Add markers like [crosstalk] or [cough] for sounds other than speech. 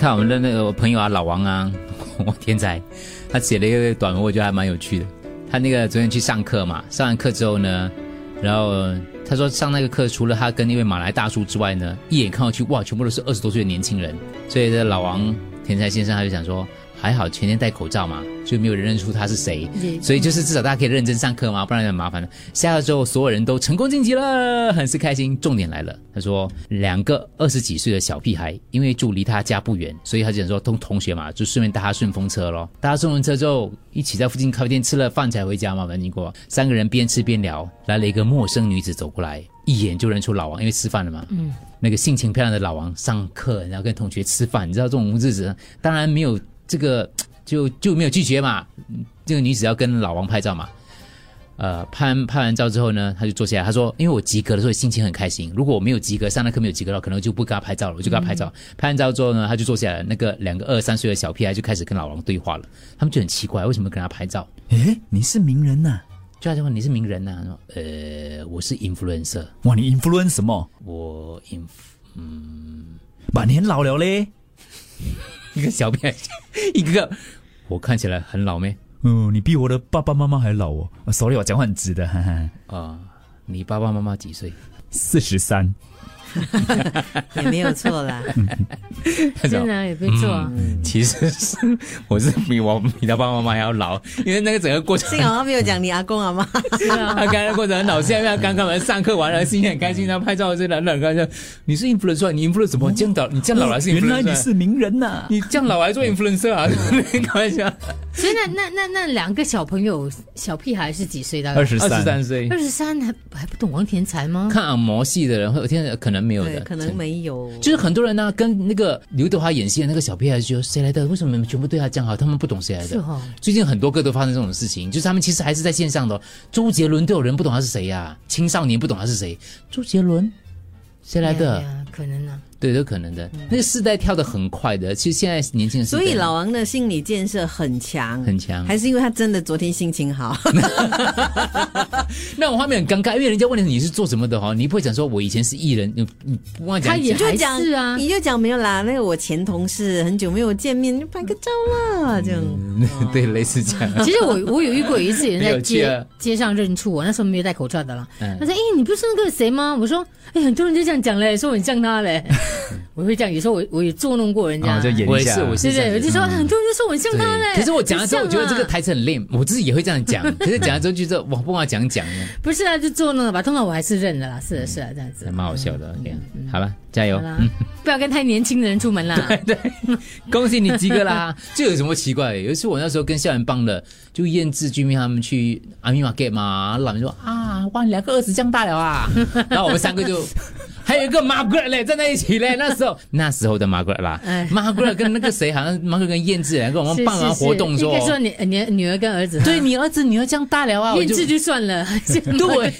看我们的那个朋友啊，老王啊，[laughs] 我天才，他写了一个短文，我觉得还蛮有趣的。他那个昨天去上课嘛，上完课之后呢，然后他说上那个课除了他跟那位马来大叔之外呢，一眼看过去，哇，全部都是二十多岁的年轻人。所以这老王天才先生他就想说。还好全天戴口罩嘛，就没有人认出他是谁，所以就是至少大家可以认真上课嘛，不然很麻烦的。下课之后，所有人都成功晋级了，很是开心。重点来了，他说两个二十几岁的小屁孩，因为住离他家不远，所以他就想说同同学嘛，就顺便搭他顺风车咯。搭顺风车之后，一起在附近咖啡店吃了饭才回家嘛。经过三个人边吃边聊，来了一个陌生女子走过来，一眼就认出老王，因为吃饭了嘛。嗯，那个性情漂亮的老王上课，然后跟同学吃饭，你知道这种日子，当然没有。这个就就没有拒绝嘛？这个女子要跟老王拍照嘛？呃，拍完拍完照之后呢，他就坐下来，他说：“因为我及格的时候心情很开心，如果我没有及格，上那课没有及格的话，可能就不跟他拍照了。我就跟他拍照。拍完照之后呢，他就坐下来，那个两个二三岁的小屁孩就开始跟老王对话了。他们就很奇怪，为什么跟他拍照？诶，你是名人呐？就他就问你是名人呐？说呃，我是 influencer。哇，你 influence 什么？我 inf 嗯，把年老了嘞。”一个小孩，一个，我看起来很老咩？嗯，你比我的爸爸妈妈还老哦。Sorry，我讲话很直的。啊，你爸爸妈妈几岁？四十三。[laughs] 也没有错啦，[laughs] 真的也不错。[laughs] 其实是我是比我比他爸爸妈妈还要老，因为那个整个过程。幸好他没有讲你阿公阿妈。他刚刚过程很老，现在刚刚完上课完了，心情很开心，他拍照这男的刚刚你是 influencer，你 influencer 什么？这样老，你这样老还是 influencer？原来你是名人呐！你这样老还做 influencer 啊？开玩笑。所以那那那那两个小朋友小屁孩是几岁的？二十三岁。二十三还还不懂王天才吗？看按摩戏的人，会有天可能。没有的，可能没有。就是很多人呢，跟那个刘德华演戏的那个小屁孩说：“谁来的？为什么全部对他这样好？他们不懂谁来的。”是哦。最近很多个都发生这种事情，就是他们其实还是在线上的。周杰伦都有人不懂他是谁呀？青少年不懂他是谁？周杰伦，谁来的？可能呢。对，都可能的。那个世代跳的很快的，其实现在年轻人。所以老王的心理建设很强，很强，还是因为他真的昨天心情好。[laughs] 那我画面很尴尬，因为人家问你你是做什么的哈，你不会讲说我以前是艺人，你你不忘讲。他也就讲是啊，你就讲没有啦。那个我前同事很久没有见面，就拍个照啦，这样。[laughs] 对，类似这样。其实我我有遇过一次，人在 [laughs] 街街上认出我，那时候没有戴口罩的啦。他说：“哎，你不是那个谁吗？”我说：“哎，很多人就这样讲嘞，说我很像他嘞。” [laughs] 我会这样，有时候我我也捉弄过人家，我也是，我是对对，我就说很多人就说我像他嘞。可是我讲了之后，我觉得这个台词很练，我自己也会这样讲。[laughs] 可是讲了之后，就说我不好讲讲呢。不是啊，就捉弄了吧？通常我还是认的啦，是的，是啊，这样子，蛮好笑的。这样，好了，加油，不要跟太年轻的人出门啦。对 [laughs] 对，恭喜你及格啦。这有什么奇怪？有一次我那时候跟校园帮的，就燕志居民他们去阿米玛 get 嘛，老人说啊，哇，两个儿子降大了啊，然后我们三个就。还有一个 Margaret 嘞，站在一起嘞。那时候，那时候的 Margaret 啦，[laughs] Margaret 跟那个谁，好像 Margaret 跟燕志两个，我们办完 [laughs] 活动说，应该说你你女儿跟儿子，对你儿子女儿这样大了啊，燕志就算了，[laughs] 对。